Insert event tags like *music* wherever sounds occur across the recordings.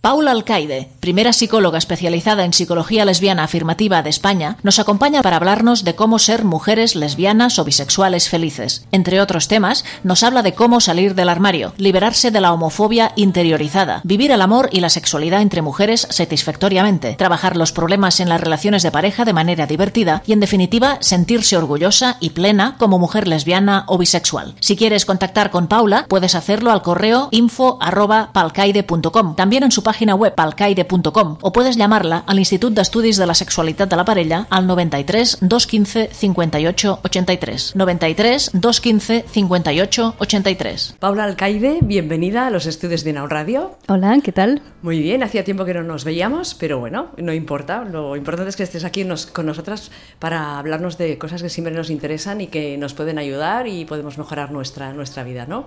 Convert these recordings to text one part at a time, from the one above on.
Paula Alcaide, primera psicóloga especializada en psicología lesbiana afirmativa de España, nos acompaña para hablarnos de cómo ser mujeres lesbianas o bisexuales felices. Entre otros temas, nos habla de cómo salir del armario, liberarse de la homofobia interiorizada, vivir el amor y la sexualidad entre mujeres satisfactoriamente, trabajar los problemas en las relaciones de pareja de manera divertida y, en definitiva, sentirse orgullosa y plena como mujer lesbiana o bisexual. Si quieres contactar con Paula, puedes hacerlo al correo info.palcaide.com. También en su web alcaide.com o puedes llamarla al Institut d'Estudis de la Sexualitat de la Parella al 93 215 58 83. 93 215 58 83. Paula Alcaide, bienvenida a los estudios de Now Radio. Hola, ¿qué tal? Muy bien, hacía tiempo que no nos veíamos, pero bueno, no importa. Lo importante es que estés aquí nos, con nosotras para hablarnos de cosas que siempre nos interesan y que nos pueden ayudar y podemos mejorar nuestra, nuestra vida, ¿no?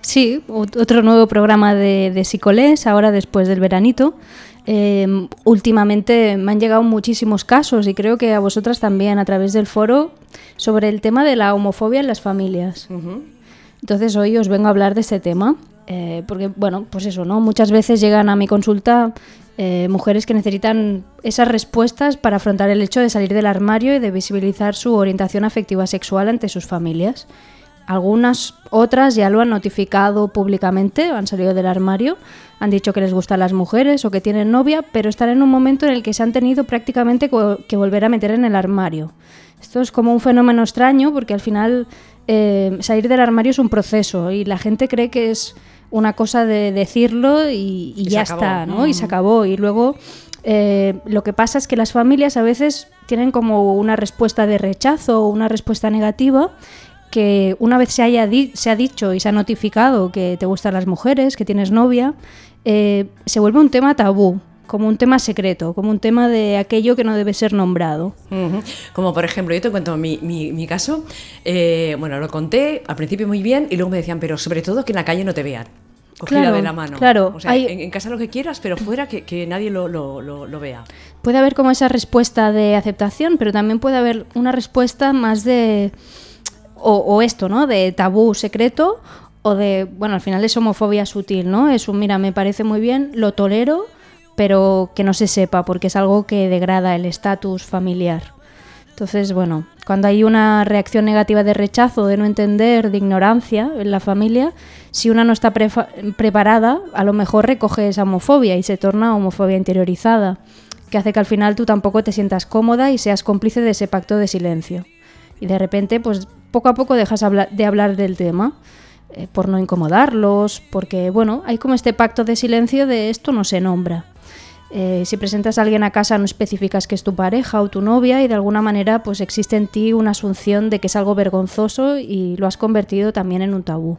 Sí, otro nuevo programa de, de Psicolés, ahora después del veranito. Eh, últimamente me han llegado muchísimos casos y creo que a vosotras también a través del foro sobre el tema de la homofobia en las familias. Entonces hoy os vengo a hablar de este tema. Eh, porque, bueno, pues eso, ¿no? Muchas veces llegan a mi consulta eh, mujeres que necesitan esas respuestas para afrontar el hecho de salir del armario y de visibilizar su orientación afectiva sexual ante sus familias. Algunas otras ya lo han notificado públicamente, han salido del armario, han dicho que les gustan las mujeres o que tienen novia, pero están en un momento en el que se han tenido prácticamente que volver a meter en el armario. Esto es como un fenómeno extraño porque al final eh, salir del armario es un proceso y la gente cree que es una cosa de decirlo y, ya está, ¿no? Y se mm. acabó. Y luego eh, lo que pasa es que las familias a veces tienen como una respuesta de rechazo o una respuesta negativa que una vez se, haya se ha dicho y se ha notificado que te gustan las mujeres, que tienes novia, eh, se vuelve un tema tabú, como un tema secreto, como un tema de aquello que no debe ser nombrado. Como por ejemplo, yo te cuento mi, mi, caso, eh, bueno, lo conté al principio muy bien y luego me decían, pero sobre todo que en la calle no te vean. Cogida de la mano. Claro, o sea, en, casa lo que quieras, pero fuera que, que nadie lo, lo, lo, vea. Puede haber como esa respuesta de aceptación, pero también puede haber una respuesta más de o, esto, ¿no? De tabú secreto o de, bueno, al final es homofobia sutil, ¿no? Es un, mira, me parece muy bien, lo tolero, pero que no se sepa, porque es algo que degrada el estatus familiar. Entonces, bueno, cuando hay una reacción negativa de rechazo, de no entender, de ignorancia en la familia, si una no está preparada, a lo mejor recoge esa homofobia y se torna homofobia interiorizada, que hace que al final tú tampoco te sientas cómoda y seas cómplice de ese pacto de silencio. Y de repente, pues poco a poco dejas de hablar del tema eh, por no incomodarlos, porque bueno, hay como este pacto de silencio de esto no se nombra. Eh, si presentas a alguien a casa no especificas que es tu pareja o tu novia y de alguna manera pues existe en ti una asunción de que es algo vergonzoso y lo has convertido también en un tabú.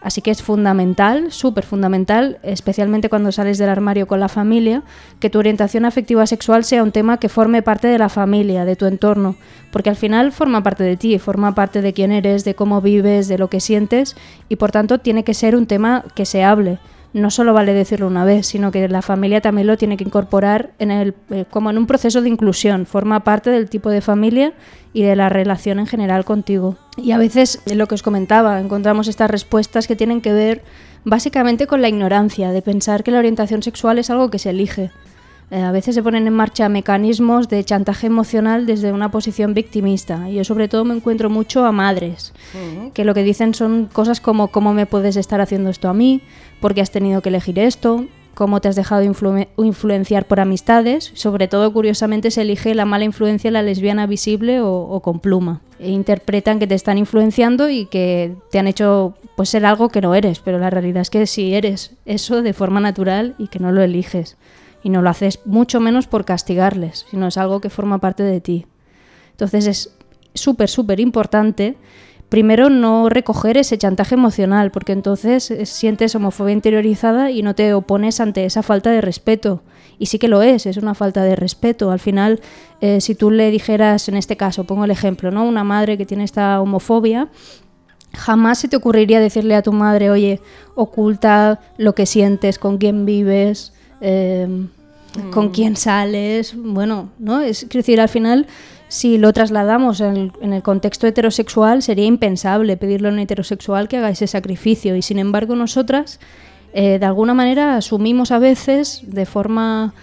Así que es fundamental, súper fundamental, especialmente cuando sales del armario con la familia, que tu orientación afectiva sexual sea un tema que forme parte de la familia, de tu entorno, porque al final forma parte de ti, forma parte de quién eres, de cómo vives, de lo que sientes, y por tanto tiene que ser un tema que se hable, no solo vale decirlo una vez, sino que la familia también lo tiene que incorporar en el, eh, como en un proceso de inclusión, forma parte del tipo de familia y de la relación en general contigo. Y a veces, lo que os comentaba, encontramos estas respuestas que tienen que ver básicamente con la ignorancia, de pensar que la orientación sexual es algo que se elige. Eh, a veces se ponen en marcha mecanismos de chantaje emocional desde una posición victimista. Y yo sobre todo me encuentro mucho a madres, que lo que dicen son cosas como ¿cómo me puedes estar haciendo esto a mí? ¿Por qué has tenido que elegir esto? ¿Cómo te has dejado influenciar por amistades? Sobre todo, curiosamente, se elige la mala influencia, la lesbiana visible o, con pluma. E interpretan que te están influenciando y que te han hecho pues, ser algo que no eres, pero la realidad es que sí eres eso de forma natural y que no lo eliges y no lo haces mucho menos por castigarles, sino es algo que forma parte de ti. Entonces es súper, súper importante primero no recoger ese chantaje emocional, porque entonces sientes homofobia interiorizada y no te opones ante esa falta de respeto. Y sí que lo es, es una falta de respeto. Al final, eh, si tú le dijeras, en este caso, pongo el ejemplo, ¿no? Una madre que tiene esta homofobia, jamás se te ocurriría decirle a tu madre, oye, oculta lo que sientes, con quién vives, Em, con mm. quién sales, bueno, ¿no? Es, decir, al final, si lo trasladamos en el, contexto heterosexual, sería impensable pedirle a un heterosexual que haga ese sacrificio y sin embargo nosotras de alguna manera asumimos a veces de forma,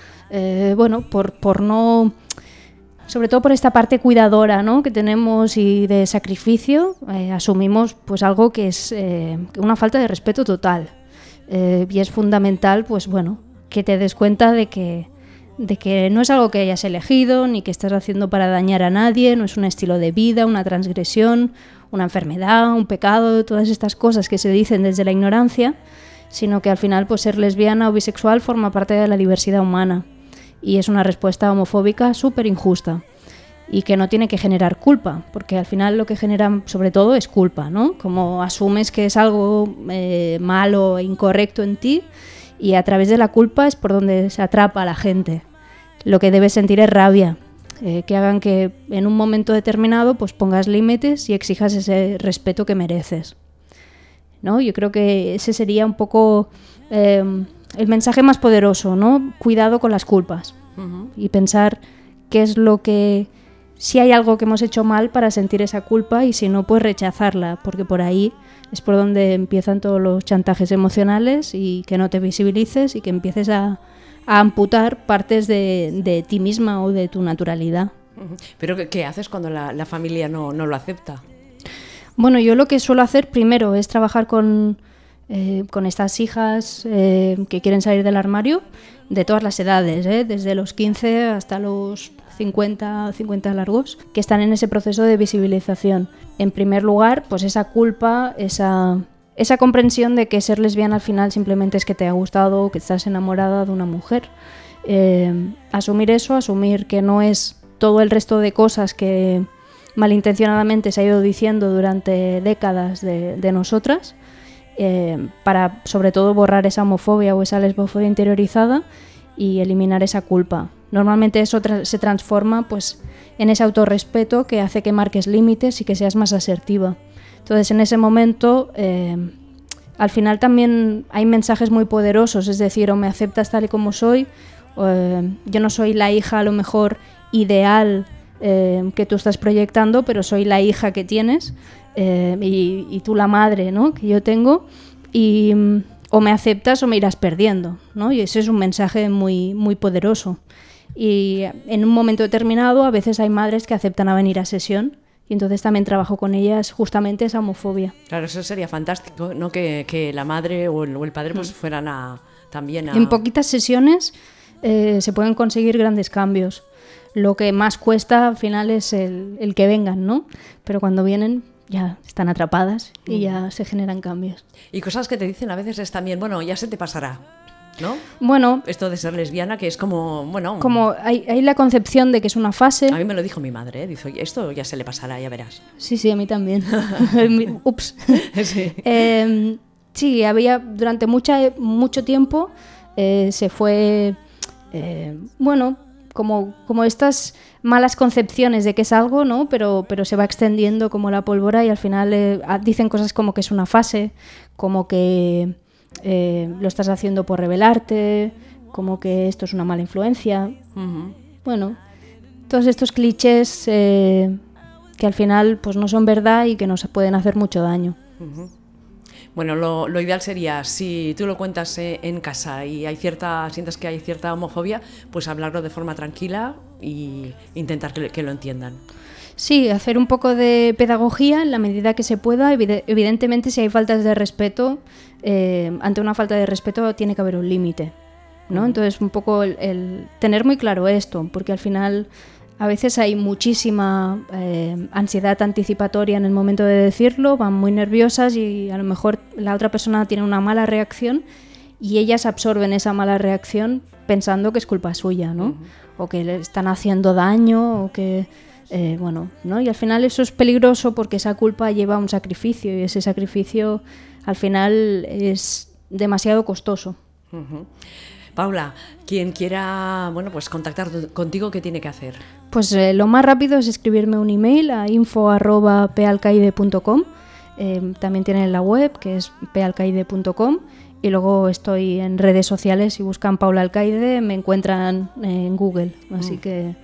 bueno, por, por no sobre todo por esta parte cuidadora ¿no? que tenemos y de sacrificio, eh, asumimos pues algo que es eh, una falta de respeto total. Eh, y es fundamental, pues bueno, que te des cuenta de que, de que no es algo que hayas elegido, ni que estás haciendo para dañar a nadie, no es un estilo de vida, una transgresión, una enfermedad, un pecado, todas estas cosas que se dicen desde la ignorancia, sino que al final pues ser lesbiana o bisexual forma parte de la diversidad humana y es una respuesta homofóbica súper injusta y que no tiene que generar culpa, porque al final lo que genera sobre todo es culpa, ¿no? Como asumes que es algo eh, malo e incorrecto en ti y a través de la culpa es por donde se atrapa a la gente. Lo que debes sentir es rabia, eh, que hagan que en un momento determinado pues pongas límites y exijas ese respeto que mereces. ¿no? Yo creo que ese sería un poco eh, el mensaje más poderoso, ¿no? Cuidado con las culpas y pensar qué es lo que si hay algo que hemos hecho mal para sentir esa culpa y si no, pues rechazarla, porque por ahí es por donde empiezan todos los chantajes emocionales y que no te visibilices y que empieces a, amputar partes de, ti misma o de tu naturalidad. ¿Pero qué, haces cuando la, familia no, no, lo acepta? Bueno, yo lo que suelo hacer primero es trabajar con, eh, con estas hijas eh, que quieren salir del armario de todas las edades, eh, desde los 15 hasta los 50, 50 largos, que están en ese proceso de visibilización. En primer lugar, pues esa culpa, esa, esa comprensión de que ser lesbiana al final simplemente es que te ha gustado o que estás enamorada de una mujer. asumir eso, asumir que no es todo el resto de cosas que malintencionadamente se ha ido diciendo durante décadas de, de nosotras eh, para sobre todo borrar esa homofobia o esa lesbofobia interiorizada y eliminar esa culpa. Normalmente eso se transforma pues, en ese autorrespeto que hace que marques límites y que seas más asertiva. Entonces en ese momento eh, al final también hay mensajes muy poderosos, es decir, o me aceptas tal y como soy, eh, yo no soy la hija a lo mejor ideal que tú estás proyectando, pero soy la hija que tienes eh, y, tú la madre ¿no? que yo tengo, y mm, o me aceptas o me irás perdiendo, ¿no? y ese es un mensaje muy, muy poderoso. Y en un momento determinado a veces hay madres que aceptan a venir a sesión y entonces también trabajo con ellas justamente esa homofobia. Claro, eso sería fantástico, ¿no? Que, que la madre o el, padre pues mm. fueran a, también a... En poquitas sesiones eh, se pueden conseguir grandes cambios. Lo que más cuesta al final es el, el que vengan, ¿no? Pero cuando vienen ya están atrapadas y ya mm. se generan cambios. Y cosas que te dicen a veces es también, bueno, ya se te pasará. ¿No? Bueno. Esto de ser lesbiana, que es como, bueno. Como hay, hay, la concepción de que es una fase. A mí me lo dijo mi madre, ¿eh? dice, esto ya se le pasará, ya verás. Sí, sí, a mí también. *laughs* *laughs* Ups. *laughs* Sí. Em, sí, había durante mucha, mucho tiempo eh, se fue, eh, bueno, como, como estas malas concepciones de que es algo, ¿no? Pero, pero se va extendiendo como la pólvora y al final eh, dicen cosas como que es una fase, como que eh, lo estás haciendo por revelarte, como que esto es una mala influencia. Bueno, todos estos clichés eh, que al final pues no son verdad y que nos pueden hacer mucho daño. Bueno, lo, ideal sería, si tú lo cuentas eh, en casa y hay cierta, sientes que hay cierta homofobia, pues hablarlo de forma tranquila y intentar que, lo entiendan. Sí, hacer un poco de pedagogía en la medida que se pueda. Evidentemente, si hay faltas de respeto, eh, ante una falta de respeto tiene que haber un límite. ¿no? Entonces, un poco el, tener muy claro esto, porque al final a veces hay muchísima eh, ansiedad anticipatoria en el momento de decirlo, van muy nerviosas y a lo mejor la otra persona tiene una mala reacción y ellas absorben esa mala reacción pensando que es culpa suya, ¿no? O que le están haciendo daño o que... Eh, bueno, ¿no? Y al final eso es peligroso porque esa culpa lleva a un sacrificio y ese sacrificio al final es demasiado costoso. Paula, quien quiera bueno, pues contactar contigo, ¿qué tiene que hacer? Pues eh, lo más rápido es escribirme un email a info.palcaide.com. Eh, también tienen la web que es pealcaide.com y luego estoy en redes sociales. Si buscan Paula Alcaide, me encuentran en Google. Así mm. que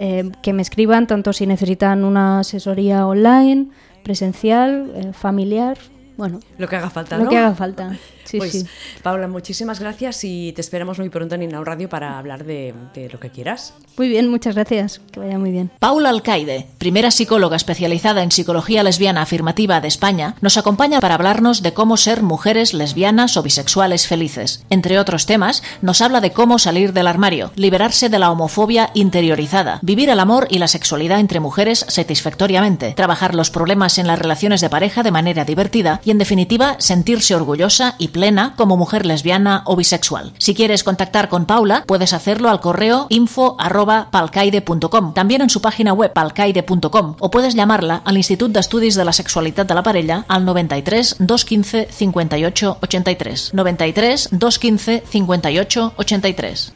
eh, que me escriban tanto si necesitan una asesoría online, presencial, familiar. Bueno, lo que haga falta, Lo que haga falta. *laughs* Sí, pues, sí. Paula, muchísimas gracias y te esperamos muy pronto en Inau Radio para hablar de, de lo que quieras. Muy bien, muchas gracias. Que vaya muy bien. Paula Alcaide, primera psicóloga especializada en psicología lesbiana afirmativa de España, nos acompaña para hablarnos de cómo ser mujeres lesbianas o bisexuales felices. Entre otros temas, nos habla de cómo salir del armario, liberarse de la homofobia interiorizada, vivir el amor y la sexualidad entre mujeres satisfactoriamente, trabajar los problemas en las relaciones de pareja de manera divertida y, en definitiva, sentirse orgullosa y plena como mujer lesbiana o bisexual. Si quieres contactar con Paula, puedes hacerlo al correo info@palcaide.com, también en su página web palcaide.com o puedes llamarla al Institut d'Estudis de la Sexualitat de la Parella al 93 215 58 83. 93 215 58 83.